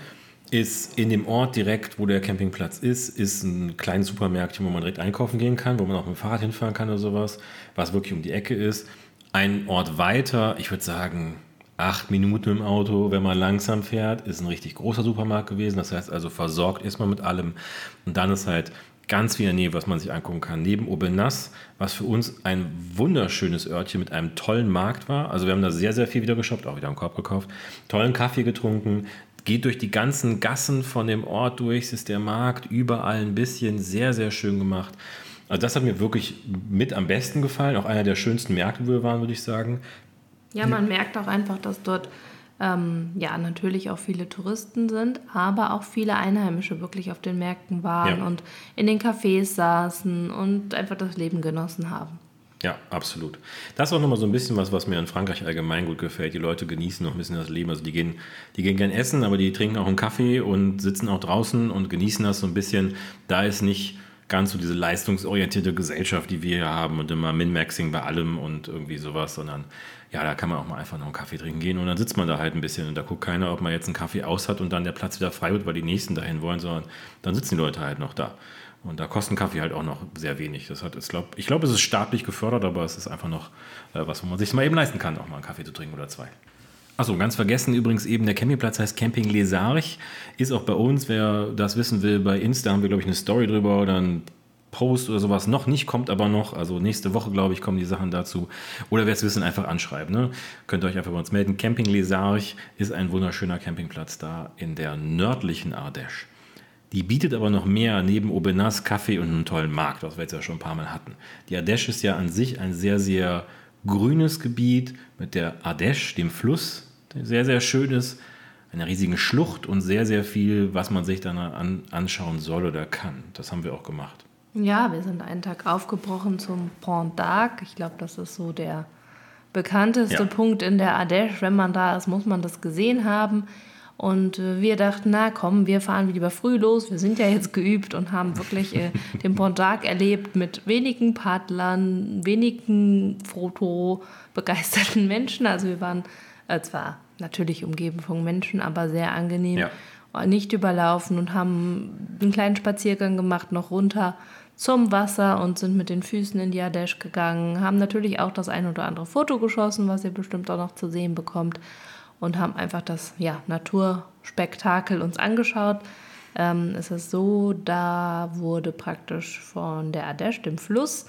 ist in dem Ort direkt, wo der Campingplatz ist, ist ein kleines Supermärkchen, wo man direkt einkaufen gehen kann, wo man auch mit dem Fahrrad hinfahren kann oder sowas, was wirklich um die Ecke ist ein Ort weiter, ich würde sagen, acht Minuten im Auto, wenn man langsam fährt, ist ein richtig großer Supermarkt gewesen. Das heißt also, versorgt ist man mit allem. Und dann ist halt ganz viel in der Nähe, was man sich angucken kann. Neben Obenass, was für uns ein wunderschönes Örtchen mit einem tollen Markt war. Also wir haben da sehr, sehr viel wieder geshoppt, auch wieder im Korb gekauft. Tollen Kaffee getrunken, geht durch die ganzen Gassen von dem Ort durch, es ist der Markt, überall ein bisschen, sehr, sehr schön gemacht. Also das hat mir wirklich mit am besten gefallen. Auch einer der schönsten Märkte, wo wir waren, würde ich sagen. Ja, man merkt auch einfach, dass dort ähm, ja natürlich auch viele Touristen sind, aber auch viele Einheimische wirklich auf den Märkten waren ja. und in den Cafés saßen und einfach das Leben genossen haben. Ja, absolut. Das ist auch nochmal so ein bisschen was, was mir in Frankreich allgemein gut gefällt. Die Leute genießen noch ein bisschen das Leben. Also die gehen, die gehen gern essen, aber die trinken auch einen Kaffee und sitzen auch draußen und genießen das so ein bisschen. Da ist nicht ganz so diese leistungsorientierte Gesellschaft, die wir hier haben und immer Min-Maxing bei allem und irgendwie sowas, sondern ja, da kann man auch mal einfach noch einen Kaffee trinken gehen und dann sitzt man da halt ein bisschen und da guckt keiner, ob man jetzt einen Kaffee aus hat und dann der Platz wieder frei wird, weil die Nächsten dahin wollen, sondern dann sitzen die Leute halt noch da. Und da kostet Kaffee halt auch noch sehr wenig. Das hat, ich glaube, ich glaub, es ist staatlich gefördert, aber es ist einfach noch äh, was, wo man sich mal eben leisten kann, auch mal einen Kaffee zu trinken oder zwei. Achso, ganz vergessen übrigens eben, der Campingplatz heißt Camping Les Arches. Ist auch bei uns, wer das wissen will, bei Insta haben wir, glaube ich, eine Story drüber oder ein Post oder sowas. Noch nicht, kommt aber noch. Also nächste Woche, glaube ich, kommen die Sachen dazu. Oder wer es wissen, einfach anschreiben. Ne? Könnt ihr euch einfach bei uns melden. Camping Les Arches ist ein wunderschöner Campingplatz da in der nördlichen Ardèche. Die bietet aber noch mehr neben Aubenas, Kaffee und einem tollen Markt, was wir jetzt ja schon ein paar Mal hatten. Die Ardèche ist ja an sich ein sehr, sehr grünes Gebiet mit der Ardèche, dem Fluss, sehr, sehr schön ist, einer riesigen Schlucht und sehr, sehr viel, was man sich dann an, anschauen soll oder kann. Das haben wir auch gemacht. Ja, wir sind einen Tag aufgebrochen zum Pont d'Arc. Ich glaube, das ist so der bekannteste ja. Punkt in der Ardèche. Wenn man da ist, muss man das gesehen haben. Und äh, wir dachten, na komm, wir fahren lieber früh los. Wir sind ja jetzt geübt und haben wirklich äh, den Pont d'Arc erlebt mit wenigen Paddlern, wenigen fotobegeisterten Menschen. Also wir waren äh, zwar natürlich umgeben von Menschen, aber sehr angenehm. Ja. Nicht überlaufen und haben einen kleinen Spaziergang gemacht, noch runter zum Wasser und sind mit den Füßen in die Ardèche gegangen. Haben natürlich auch das ein oder andere Foto geschossen, was ihr bestimmt auch noch zu sehen bekommt und haben einfach das ja, Naturspektakel uns angeschaut. Ähm, es ist so, da wurde praktisch von der Ardèche, dem Fluss,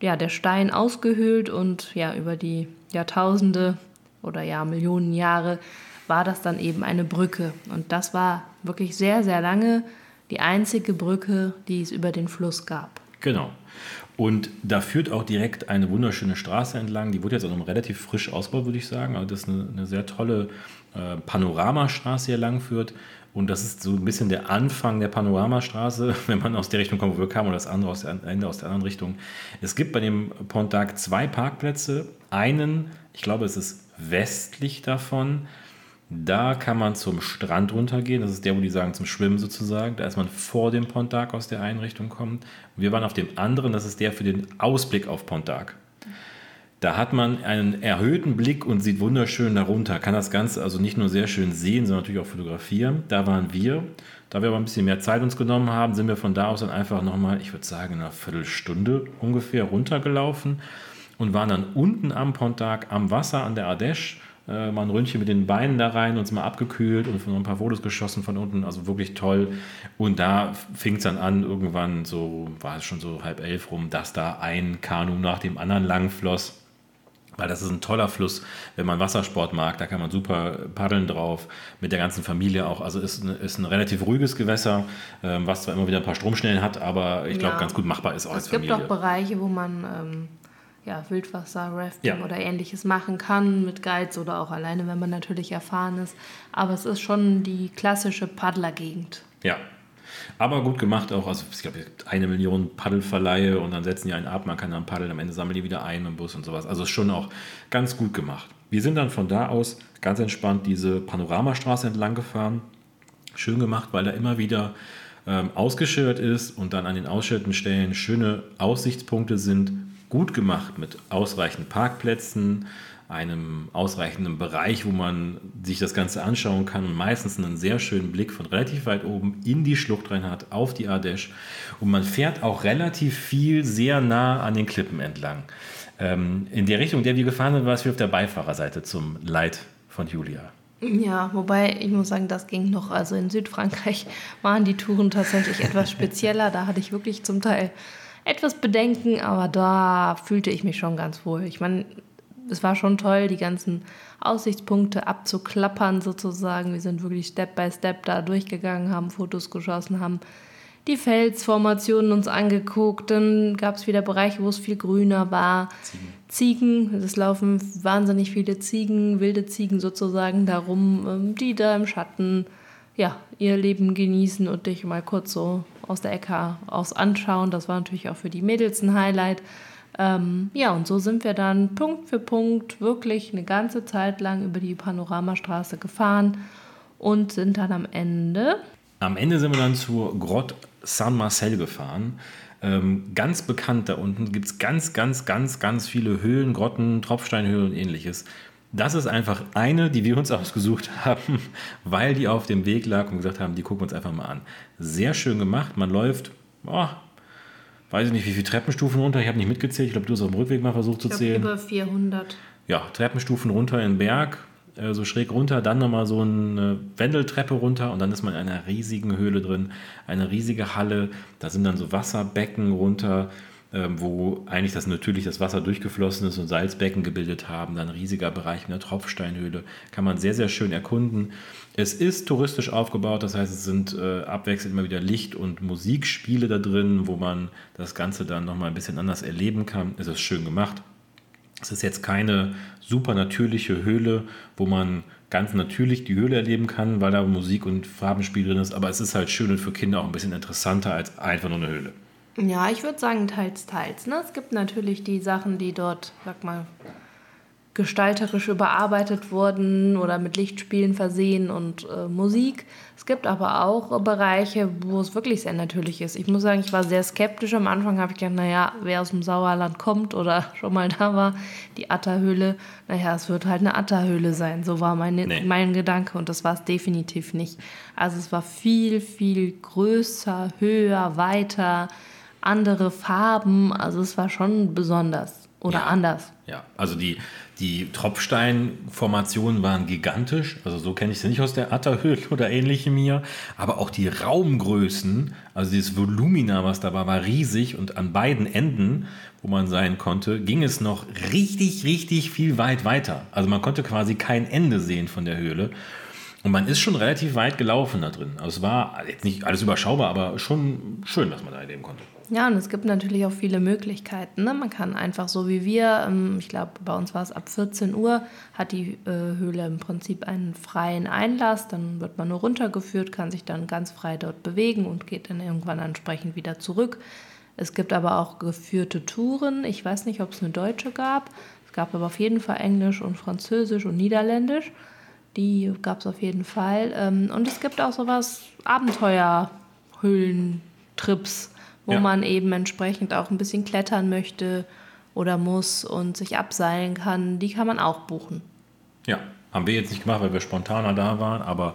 ja, der Stein ausgehöhlt und ja, über die Jahrtausende oder ja, Millionen Jahre war das dann eben eine Brücke. Und das war wirklich sehr, sehr lange die einzige Brücke, die es über den Fluss gab. Genau. Und da führt auch direkt eine wunderschöne Straße entlang. Die wurde jetzt auch noch relativ frisch ausgebaut, würde ich sagen. Also das ist eine, eine sehr tolle äh, Panoramastraße, die hier lang führt. Und das ist so ein bisschen der Anfang der Panoramastraße, wenn man aus der Richtung kommt, wo wir kamen, oder das andere aus der, Ende aus der anderen Richtung. Es gibt bei dem Pont d'Arc zwei Parkplätze. Einen, ich glaube, es ist westlich davon. Da kann man zum Strand runtergehen. Das ist der, wo die sagen, zum Schwimmen sozusagen. Da ist man vor dem Pont d'Arc aus der Einrichtung kommt. Wir waren auf dem anderen, das ist der für den Ausblick auf Pont d'Arc. Da hat man einen erhöhten Blick und sieht wunderschön darunter. Kann das Ganze also nicht nur sehr schön sehen, sondern natürlich auch fotografieren. Da waren wir. Da wir aber ein bisschen mehr Zeit uns genommen haben, sind wir von da aus dann einfach nochmal, ich würde sagen, eine Viertelstunde ungefähr runtergelaufen und waren dann unten am Pont d'Arc am Wasser an der Ardèche äh, mal ein Ründchen mit den Beinen da rein, uns mal abgekühlt und ein paar Fotos geschossen von unten, also wirklich toll. Und da fing es dann an, irgendwann so, war es schon so halb elf rum, dass da ein Kanu nach dem anderen lang floss. Weil das ist ein toller Fluss, wenn man Wassersport mag, da kann man super paddeln drauf, mit der ganzen Familie auch. Also ist, eine, ist ein relativ ruhiges Gewässer, ähm, was zwar immer wieder ein paar Stromschnellen hat, aber ich glaube, ja. ganz gut machbar ist auch es als Familie. Es gibt auch Bereiche, wo man ähm, ja, Wildwasser-Rafting ja. oder ähnliches machen kann mit Guides oder auch alleine, wenn man natürlich erfahren ist. Aber es ist schon die klassische Paddlergegend. Ja. Aber gut gemacht auch. Also, ich glaube, eine Million Paddelverleihe und dann setzen die einen ab, man kann dann paddeln, am Ende sammeln die wieder ein im Bus und sowas. Also, ist schon auch ganz gut gemacht. Wir sind dann von da aus ganz entspannt diese Panoramastraße entlang gefahren. Schön gemacht, weil da immer wieder ähm, ausgeschildert ist und dann an den ausschilderten Stellen schöne Aussichtspunkte sind, gut gemacht mit ausreichend Parkplätzen, einem ausreichenden Bereich, wo man sich das Ganze anschauen kann und meistens einen sehr schönen Blick von relativ weit oben in die Schlucht rein hat, auf die Ardèche. Und man fährt auch relativ viel sehr nah an den Klippen entlang. Ähm, in der Richtung, in der wir gefahren sind, war es wie auf der Beifahrerseite zum Leid von Julia. Ja, wobei ich muss sagen, das ging noch. Also in Südfrankreich waren die Touren tatsächlich etwas spezieller. Da hatte ich wirklich zum Teil etwas Bedenken, aber da fühlte ich mich schon ganz wohl. Ich meine, es war schon toll, die ganzen Aussichtspunkte abzuklappern sozusagen. Wir sind wirklich Step by Step da durchgegangen, haben Fotos geschossen, haben die Felsformationen uns angeguckt. Dann gab es wieder Bereiche, wo es viel grüner war. Ziegen. Ziegen, es laufen wahnsinnig viele Ziegen, wilde Ziegen sozusagen darum, ähm, die da im Schatten ja, ihr Leben genießen und dich mal kurz so aus der Ecke aus anschauen. Das war natürlich auch für die Mädels ein Highlight. Ähm, ja, und so sind wir dann Punkt für Punkt wirklich eine ganze Zeit lang über die Panoramastraße gefahren und sind dann am Ende. Am Ende sind wir dann zur Grotte Saint-Marcel gefahren. Ähm, ganz bekannt da unten gibt es ganz, ganz, ganz, ganz viele Höhlen, Grotten, Tropfsteinhöhlen und ähnliches. Das ist einfach eine, die wir uns ausgesucht haben, weil die auf dem Weg lag und gesagt haben, die gucken wir uns einfach mal an. Sehr schön gemacht. Man läuft, oh, weiß ich nicht, wie viele Treppenstufen runter. Ich habe nicht mitgezählt. Ich glaube, du hast auf dem Rückweg mal versucht zu ich zählen. Über 400. Ja, Treppenstufen runter in den Berg, äh, so schräg runter, dann nochmal so eine Wendeltreppe runter und dann ist man in einer riesigen Höhle drin, eine riesige Halle. Da sind dann so Wasserbecken runter wo eigentlich das natürlich das Wasser durchgeflossen ist und Salzbecken gebildet haben. Dann riesiger Bereich mit einer Tropfsteinhöhle. Kann man sehr, sehr schön erkunden. Es ist touristisch aufgebaut, das heißt, es sind äh, abwechselnd immer wieder Licht- und Musikspiele da drin, wo man das Ganze dann nochmal ein bisschen anders erleben kann. Es ist schön gemacht. Es ist jetzt keine super natürliche Höhle, wo man ganz natürlich die Höhle erleben kann, weil da Musik und Farbenspiel drin ist, aber es ist halt schön und für Kinder auch ein bisschen interessanter als einfach nur eine Höhle. Ja, ich würde sagen teils, teils. Ne? Es gibt natürlich die Sachen, die dort, sag mal, gestalterisch überarbeitet wurden oder mit Lichtspielen versehen und äh, Musik. Es gibt aber auch Bereiche, wo es wirklich sehr natürlich ist. Ich muss sagen, ich war sehr skeptisch. Am Anfang habe ich gedacht, naja, wer aus dem Sauerland kommt oder schon mal da war, die Atterhöhle, naja, es wird halt eine Atterhöhle sein. So war meine, nee. mein Gedanke und das war es definitiv nicht. Also es war viel, viel größer, höher, weiter, andere Farben. Also es war schon besonders oder ja. anders. Ja, also die, die Tropfsteinformationen waren gigantisch. Also so kenne ich sie nicht aus der Atterhöhle oder ähnlichem hier. Aber auch die Raumgrößen, also dieses Volumina, was da war, war riesig. Und an beiden Enden, wo man sein konnte, ging es noch richtig, richtig viel weit weiter. Also man konnte quasi kein Ende sehen von der Höhle. Und man ist schon relativ weit gelaufen da drin. Also es war jetzt nicht alles überschaubar, aber schon schön, dass man da erleben konnte. Ja, und es gibt natürlich auch viele Möglichkeiten. Ne? Man kann einfach so wie wir, ähm, ich glaube, bei uns war es ab 14 Uhr, hat die äh, Höhle im Prinzip einen freien Einlass. Dann wird man nur runtergeführt, kann sich dann ganz frei dort bewegen und geht dann irgendwann entsprechend wieder zurück. Es gibt aber auch geführte Touren. Ich weiß nicht, ob es eine deutsche gab. Es gab aber auf jeden Fall Englisch und Französisch und Niederländisch. Die gab es auf jeden Fall. Ähm, und es gibt auch sowas Abenteuerhöhlentrips, wo ja. man eben entsprechend auch ein bisschen klettern möchte oder muss und sich abseilen kann. Die kann man auch buchen. Ja, haben wir jetzt nicht gemacht, weil wir spontaner da waren, aber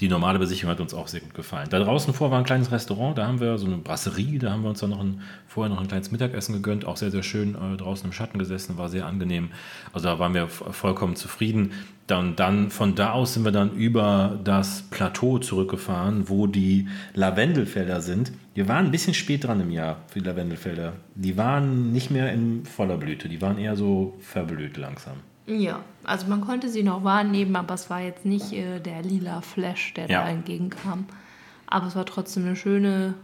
die normale Besicherung hat uns auch sehr gut gefallen. Da draußen vor war ein kleines Restaurant, da haben wir so eine Brasserie, da haben wir uns dann noch ein, vorher noch ein kleines Mittagessen gegönnt, auch sehr, sehr schön äh, draußen im Schatten gesessen, war sehr angenehm. Also da waren wir vollkommen zufrieden. Dann, dann von da aus sind wir dann über das Plateau zurückgefahren, wo die Lavendelfelder sind. Wir waren ein bisschen spät dran im Jahr für die Lavendelfelder. Die waren nicht mehr in voller Blüte, die waren eher so verblüht langsam. Ja, also man konnte sie noch wahrnehmen, aber es war jetzt nicht äh, der lila Flash, der ja. da entgegenkam. Aber es war trotzdem eine schöne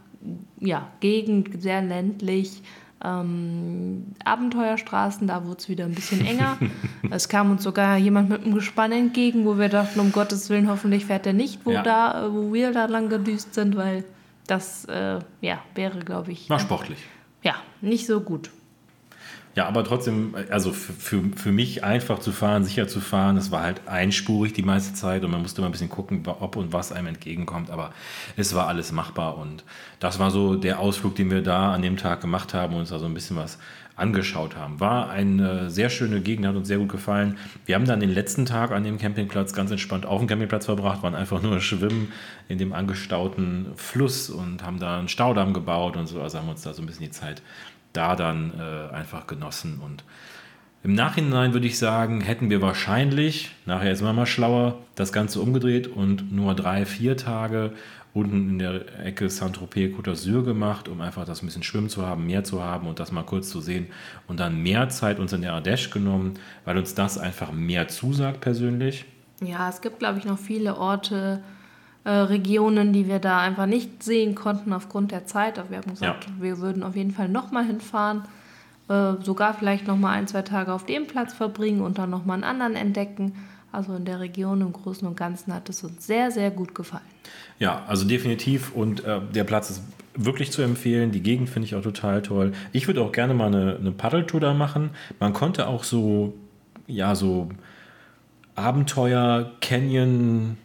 ja, Gegend, sehr ländlich. Ähm, Abenteuerstraßen, da wurde es wieder ein bisschen enger. es kam uns sogar jemand mit einem Gespann entgegen, wo wir dachten, um Gottes Willen, hoffentlich fährt er nicht, wo, ja. da, wo wir da lang gedüst sind, weil das äh, ja, wäre, glaube ich. War sportlich. Ja, nicht so gut. Ja, aber trotzdem, also für, für mich einfach zu fahren, sicher zu fahren, es war halt einspurig die meiste Zeit und man musste mal ein bisschen gucken, ob und was einem entgegenkommt, aber es war alles machbar und das war so der Ausflug, den wir da an dem Tag gemacht haben und uns da so ein bisschen was angeschaut haben. War eine sehr schöne Gegend, hat uns sehr gut gefallen. Wir haben dann den letzten Tag an dem Campingplatz ganz entspannt auf dem Campingplatz verbracht, waren einfach nur schwimmen in dem angestauten Fluss und haben da einen Staudamm gebaut und so, also haben uns da so ein bisschen die Zeit da dann äh, einfach genossen. Und im Nachhinein würde ich sagen, hätten wir wahrscheinlich, nachher ist man mal schlauer, das Ganze umgedreht und nur drei, vier Tage unten in der Ecke Saint-Tropez Côte d'Azur gemacht, um einfach das ein bisschen Schwimmen zu haben, mehr zu haben und das mal kurz zu sehen. Und dann mehr Zeit uns in der Ardèche genommen, weil uns das einfach mehr zusagt persönlich. Ja, es gibt, glaube ich, noch viele Orte, äh, Regionen, die wir da einfach nicht sehen konnten aufgrund der Zeit. Aber wir haben gesagt, ja. wir würden auf jeden Fall nochmal hinfahren, äh, sogar vielleicht nochmal ein, zwei Tage auf dem Platz verbringen und dann nochmal einen anderen entdecken. Also in der Region im Großen und Ganzen hat es uns sehr, sehr gut gefallen. Ja, also definitiv und äh, der Platz ist wirklich zu empfehlen. Die Gegend finde ich auch total toll. Ich würde auch gerne mal eine, eine Paddeltour da machen. Man konnte auch so, ja, so Abenteuer, Canyon,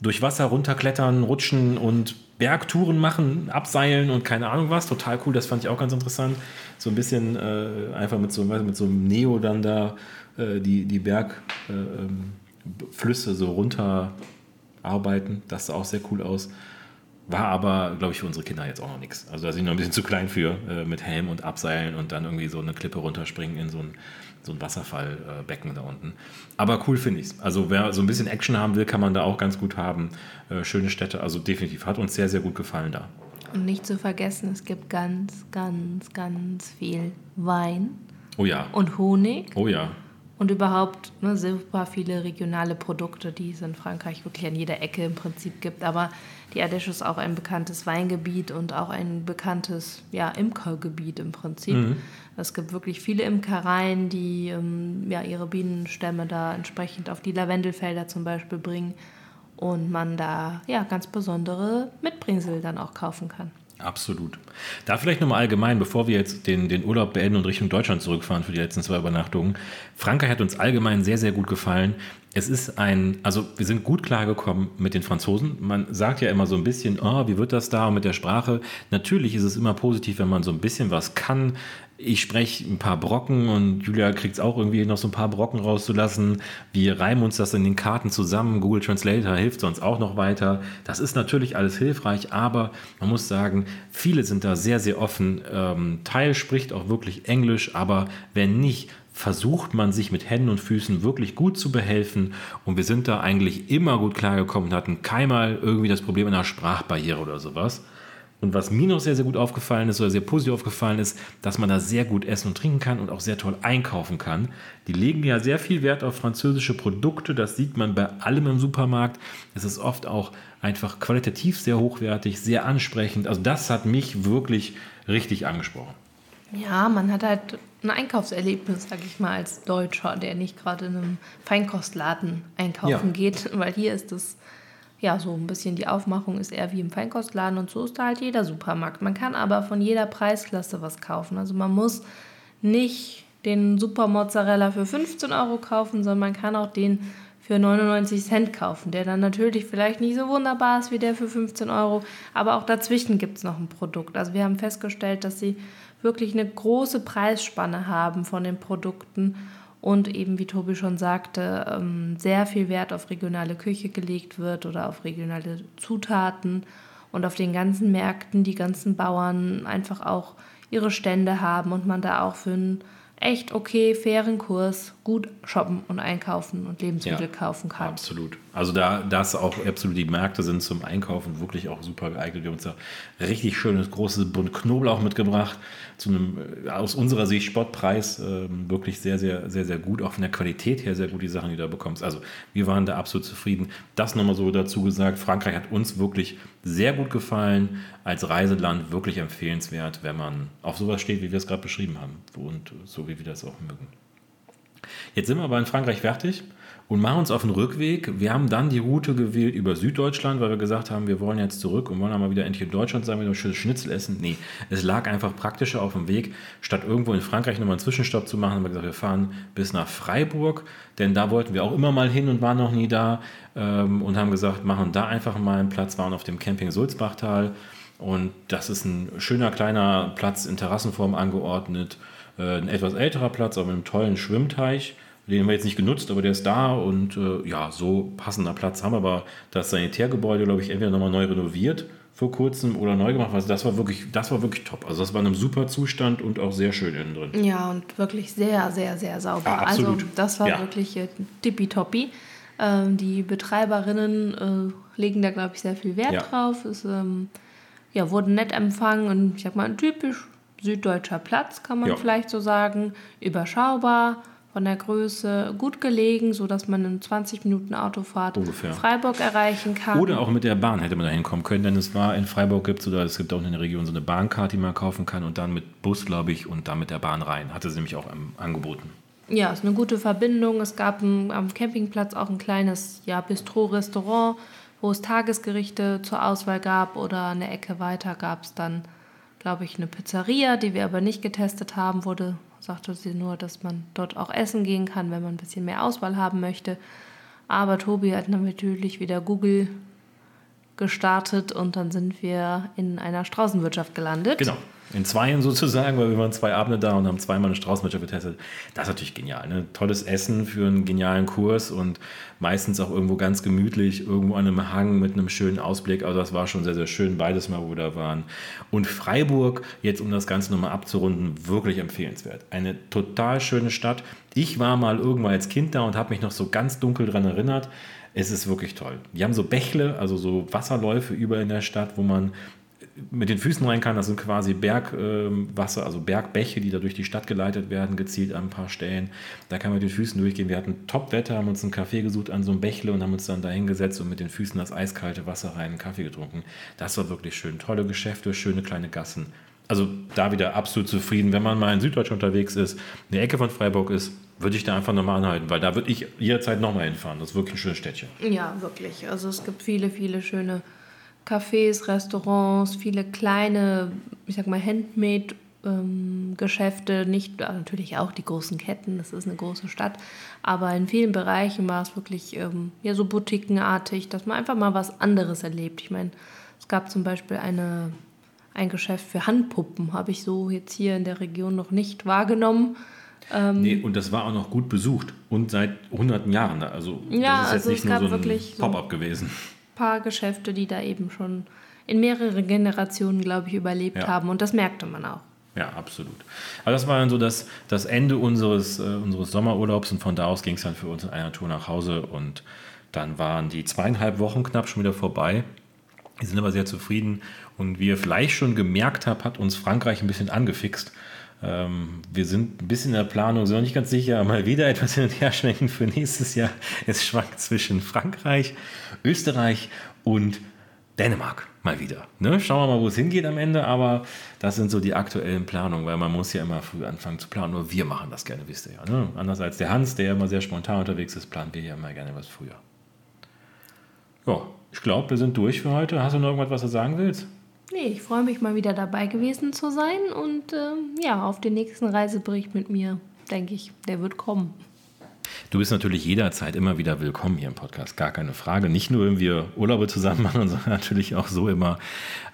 durch Wasser runterklettern, rutschen und Bergtouren machen, abseilen und keine Ahnung was. Total cool, das fand ich auch ganz interessant. So ein bisschen äh, einfach mit so, mit so einem Neo dann da äh, die, die Bergflüsse äh, ähm, so runter arbeiten. Das sah auch sehr cool aus. War aber, glaube ich, für unsere Kinder jetzt auch noch nichts. Also da sind wir noch ein bisschen zu klein für, äh, mit Helm und Abseilen und dann irgendwie so eine Klippe runterspringen in so ein so ein Wasserfallbecken da unten. Aber cool finde ich es. Also wer so ein bisschen Action haben will, kann man da auch ganz gut haben. Äh, schöne Städte, also definitiv. Hat uns sehr, sehr gut gefallen da. Und nicht zu vergessen, es gibt ganz, ganz, ganz viel Wein. Oh ja. Und Honig. Oh ja. Und überhaupt ne, super viele regionale Produkte, die es in Frankreich wirklich an jeder Ecke im Prinzip gibt. Aber die Ardèche ist auch ein bekanntes Weingebiet und auch ein bekanntes ja, Imkergebiet im Prinzip. Mhm. Es gibt wirklich viele Imkereien, die ähm, ja, ihre Bienenstämme da entsprechend auf die Lavendelfelder zum Beispiel bringen und man da ja, ganz besondere Mitbringsel dann auch kaufen kann. Absolut. Da vielleicht nochmal allgemein, bevor wir jetzt den, den Urlaub beenden und Richtung Deutschland zurückfahren für die letzten zwei Übernachtungen. Frankreich hat uns allgemein sehr, sehr gut gefallen. Es ist ein, also wir sind gut klargekommen mit den Franzosen. Man sagt ja immer so ein bisschen, oh, wie wird das da mit der Sprache? Natürlich ist es immer positiv, wenn man so ein bisschen was kann. Ich spreche ein paar Brocken und Julia kriegt es auch irgendwie noch so ein paar Brocken rauszulassen. Wir reimen uns das in den Karten zusammen. Google Translator hilft uns auch noch weiter. Das ist natürlich alles hilfreich, aber man muss sagen, viele sind da sehr, sehr offen. Ähm, Teil spricht auch wirklich Englisch, aber wenn nicht, versucht man sich mit Händen und Füßen wirklich gut zu behelfen und wir sind da eigentlich immer gut klargekommen und hatten keinmal irgendwie das Problem einer Sprachbarriere oder sowas. Und was mir noch sehr, sehr gut aufgefallen ist oder sehr positiv aufgefallen ist, dass man da sehr gut essen und trinken kann und auch sehr toll einkaufen kann. Die legen ja sehr viel Wert auf französische Produkte. Das sieht man bei allem im Supermarkt. Es ist oft auch einfach qualitativ sehr hochwertig, sehr ansprechend. Also das hat mich wirklich richtig angesprochen. Ja, man hat halt ein Einkaufserlebnis, sag ich mal, als Deutscher, der nicht gerade in einem Feinkostladen einkaufen ja. geht, weil hier ist es ja so ein bisschen die Aufmachung ist eher wie im Feinkostladen und so ist da halt jeder Supermarkt. Man kann aber von jeder Preisklasse was kaufen. Also man muss nicht den Super Mozzarella für 15 Euro kaufen, sondern man kann auch den für 99 Cent kaufen, der dann natürlich vielleicht nicht so wunderbar ist wie der für 15 Euro, aber auch dazwischen gibt es noch ein Produkt. Also wir haben festgestellt, dass sie wirklich eine große Preisspanne haben von den Produkten und eben, wie Tobi schon sagte, ähm, sehr viel Wert auf regionale Küche gelegt wird oder auf regionale Zutaten und auf den ganzen Märkten die ganzen Bauern einfach auch ihre Stände haben und man da auch für einen echt okay, fairen Kurs gut shoppen und einkaufen und Lebensmittel ja, kaufen kann. Absolut. Also da das auch absolut die Märkte sind zum Einkaufen wirklich auch super geeignet. Wir haben uns da richtig schönes großes Bund Knoblauch mitgebracht zu einem äh, aus unserer Sicht Spottpreis äh, wirklich sehr sehr sehr sehr gut auch von der Qualität her sehr gut die Sachen die du da bekommst. Also wir waren da absolut zufrieden. Das nochmal so dazu gesagt. Frankreich hat uns wirklich sehr gut gefallen als Reiseland wirklich empfehlenswert, wenn man auf sowas steht, wie wir es gerade beschrieben haben und so wie wir das auch mögen. Jetzt sind wir aber in Frankreich fertig und machen uns auf den Rückweg. Wir haben dann die Route gewählt über Süddeutschland, weil wir gesagt haben, wir wollen jetzt zurück und wollen dann mal wieder endlich in Deutschland sein, wieder ein schönes Schnitzel essen. Nee, es lag einfach praktischer auf dem Weg, statt irgendwo in Frankreich nochmal einen Zwischenstopp zu machen, haben wir gesagt, wir fahren bis nach Freiburg, denn da wollten wir auch immer mal hin und waren noch nie da ähm, und haben gesagt, machen da einfach mal einen Platz, waren auf dem Camping Sulzbachtal und das ist ein schöner kleiner Platz in Terrassenform angeordnet, äh, ein etwas älterer Platz, aber mit einem tollen Schwimmteich den haben wir jetzt nicht genutzt, aber der ist da und äh, ja, so passender Platz haben wir aber das Sanitärgebäude, glaube ich, entweder nochmal neu renoviert vor kurzem oder neu gemacht. Also das war wirklich, das war wirklich top. Also das war in einem super Zustand und auch sehr schön innen drin. Ja, und wirklich sehr, sehr, sehr sauber. Ja, also das war ja. wirklich äh, tippitoppi. Ähm, die Betreiberinnen äh, legen da, glaube ich, sehr viel Wert ja. drauf. Es ähm, ja, wurden nett empfangen und ich sag mal, ein typisch süddeutscher Platz, kann man vielleicht so sagen. Überschaubar von der Größe gut gelegen, sodass man in 20 Minuten Autofahrt Ungefähr. Freiburg erreichen kann. Oder auch mit der Bahn hätte man da hinkommen können, denn es war in Freiburg gibt es oder es gibt auch in der Region so eine Bahnkarte, die man kaufen kann und dann mit Bus, glaube ich, und dann mit der Bahn rein. Hatte sie nämlich auch angeboten. Ja, ist eine gute Verbindung. Es gab ein, am Campingplatz auch ein kleines ja, Bistro-Restaurant, wo es Tagesgerichte zur Auswahl gab oder eine Ecke weiter gab es dann, glaube ich, eine Pizzeria, die wir aber nicht getestet haben, wurde sagte sie nur, dass man dort auch essen gehen kann, wenn man ein bisschen mehr Auswahl haben möchte. Aber Tobi hat natürlich wieder Google gestartet und dann sind wir in einer Straußenwirtschaft gelandet. Genau in Zweien sozusagen, weil wir waren zwei Abende da und haben zweimal eine Straußenwirtschaft getestet. Das ist natürlich genial. Ne? Tolles Essen für einen genialen Kurs und meistens auch irgendwo ganz gemütlich, irgendwo an einem Hang mit einem schönen Ausblick. Also das war schon sehr, sehr schön, beides Mal, wo wir da waren. Und Freiburg, jetzt um das Ganze nochmal abzurunden, wirklich empfehlenswert. Eine total schöne Stadt. Ich war mal irgendwann als Kind da und habe mich noch so ganz dunkel daran erinnert. Es ist wirklich toll. Die haben so Bächle, also so Wasserläufe überall in der Stadt, wo man mit den Füßen rein kann. Das sind quasi Bergwasser, also Bergbäche, die da durch die Stadt geleitet werden, gezielt an ein paar Stellen. Da kann man mit den Füßen durchgehen. Wir hatten Top-Wetter, haben uns einen Kaffee gesucht an so einem Bächle und haben uns dann da hingesetzt und mit den Füßen das eiskalte Wasser rein, einen Kaffee getrunken. Das war wirklich schön. Tolle Geschäfte, schöne kleine Gassen. Also da wieder absolut zufrieden. Wenn man mal in Süddeutschland unterwegs ist, in der Ecke von Freiburg ist, würde ich da einfach nochmal anhalten, weil da würde ich jederzeit nochmal hinfahren. Das ist wirklich ein schönes Städtchen. Ja, wirklich. Also es gibt viele, viele schöne Cafés, Restaurants, viele kleine, ich sag mal, Handmade-Geschäfte, ähm, nicht äh, natürlich auch die großen Ketten, das ist eine große Stadt, aber in vielen Bereichen war es wirklich ähm, ja, so boutiquenartig, dass man einfach mal was anderes erlebt. Ich meine, es gab zum Beispiel eine, ein Geschäft für Handpuppen, habe ich so jetzt hier in der Region noch nicht wahrgenommen. Ähm, nee, und das war auch noch gut besucht und seit hunderten Jahren. Also ja, das ist jetzt also nicht nur so ein Pop-up so gewesen paar Geschäfte, die da eben schon in mehrere Generationen, glaube ich, überlebt ja. haben. Und das merkte man auch. Ja, absolut. Aber das war dann so das, das Ende unseres, äh, unseres Sommerurlaubs und von da aus ging es dann für uns in einer Tour nach Hause und dann waren die zweieinhalb Wochen knapp schon wieder vorbei. Wir sind aber sehr zufrieden und wie ihr vielleicht schon gemerkt habt, hat uns Frankreich ein bisschen angefixt. Ähm, wir sind ein bisschen in der Planung, sind noch nicht ganz sicher, mal wieder etwas hin und her schwenken für nächstes Jahr. Es schwankt zwischen Frankreich, Österreich und Dänemark mal wieder. Ne? Schauen wir mal, wo es hingeht am Ende, aber das sind so die aktuellen Planungen, weil man muss ja immer früh anfangen zu planen. Nur wir machen das gerne, wisst ihr ja. Ne? Anders als der Hans, der ja immer sehr spontan unterwegs ist, planen wir ja immer gerne was früher. Ja, ich glaube, wir sind durch für heute. Hast du noch irgendwas, was du sagen willst? Nee, ich freue mich mal wieder dabei gewesen zu sein und äh, ja, auf den nächsten Reisebericht mit mir, denke ich, der wird kommen. Du bist natürlich jederzeit immer wieder willkommen hier im Podcast, gar keine Frage. Nicht nur, wenn wir Urlaube zusammen machen, sondern natürlich auch so immer,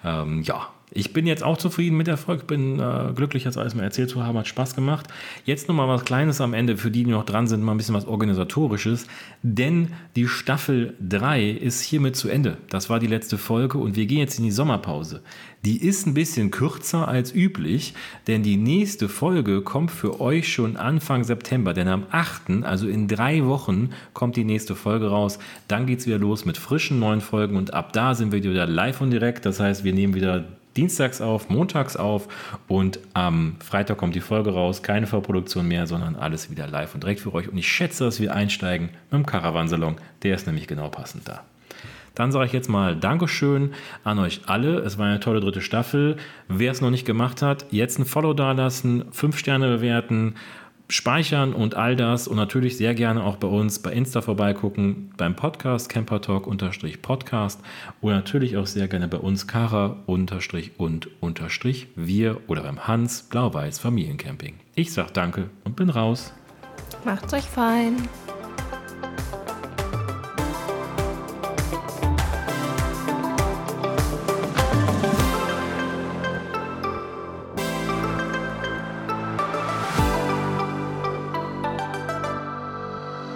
ähm, ja, ich bin jetzt auch zufrieden mit der Folge, bin äh, glücklich, das alles mal erzählt zu haben, hat Spaß gemacht. Jetzt nochmal was Kleines am Ende, für die, die noch dran sind, mal ein bisschen was Organisatorisches, denn die Staffel 3 ist hiermit zu Ende. Das war die letzte Folge und wir gehen jetzt in die Sommerpause. Die ist ein bisschen kürzer als üblich, denn die nächste Folge kommt für euch schon Anfang September, denn am 8., also in drei Wochen, kommt die nächste Folge raus. Dann geht es wieder los mit frischen neuen Folgen und ab da sind wir wieder live und direkt. Das heißt, wir nehmen wieder dienstags auf, montags auf und am Freitag kommt die Folge raus. Keine Vorproduktion mehr, sondern alles wieder live und direkt für euch. Und ich schätze, dass wir einsteigen mit dem Caravansalon. Der ist nämlich genau passend da. Dann sage ich jetzt mal Dankeschön an euch alle. Es war eine tolle dritte Staffel. Wer es noch nicht gemacht hat, jetzt ein Follow dalassen, fünf Sterne bewerten speichern und all das und natürlich sehr gerne auch bei uns bei Insta vorbeigucken, beim Podcast Camper Talk unterstrich Podcast oder natürlich auch sehr gerne bei uns Kara unterstrich und unterstrich wir oder beim Hans Blau-Weiß Familiencamping. Ich sag danke und bin raus. Macht's euch fein.